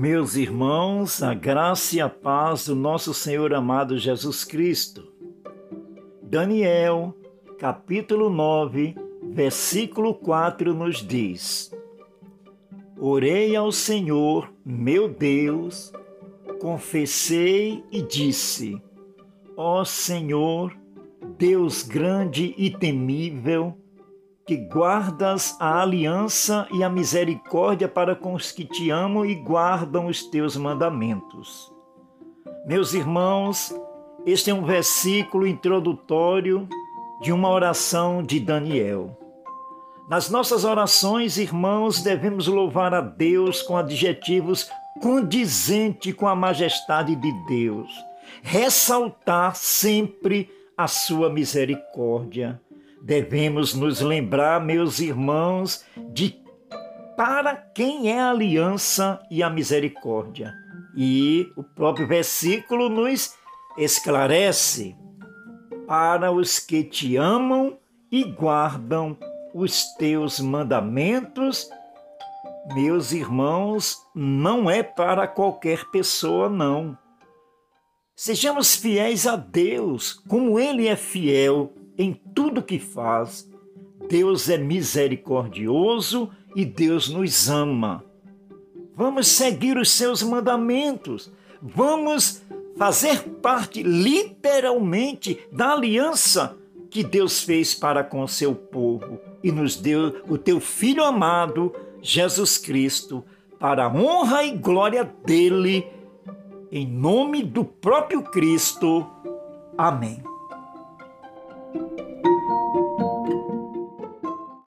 Meus irmãos, a graça e a paz do nosso Senhor amado Jesus Cristo. Daniel, capítulo 9, versículo 4 nos diz: Orei ao Senhor, meu Deus, confessei e disse: Ó Senhor, Deus grande e temível, que guardas a aliança e a misericórdia para com os que te amam e guardam os teus mandamentos. Meus irmãos, este é um versículo introdutório de uma oração de Daniel. Nas nossas orações, irmãos, devemos louvar a Deus com adjetivos condizentes com a majestade de Deus, ressaltar sempre a sua misericórdia devemos nos lembrar, meus irmãos, de para quem é a aliança e a misericórdia. E o próprio versículo nos esclarece: para os que te amam e guardam os teus mandamentos. Meus irmãos, não é para qualquer pessoa, não. Sejamos fiéis a Deus, como Ele é fiel em tudo que faz. Deus é misericordioso e Deus nos ama. Vamos seguir os seus mandamentos. Vamos fazer parte literalmente da aliança que Deus fez para com o seu povo e nos deu o teu filho amado, Jesus Cristo, para a honra e glória dele, em nome do próprio Cristo. Amém. thank you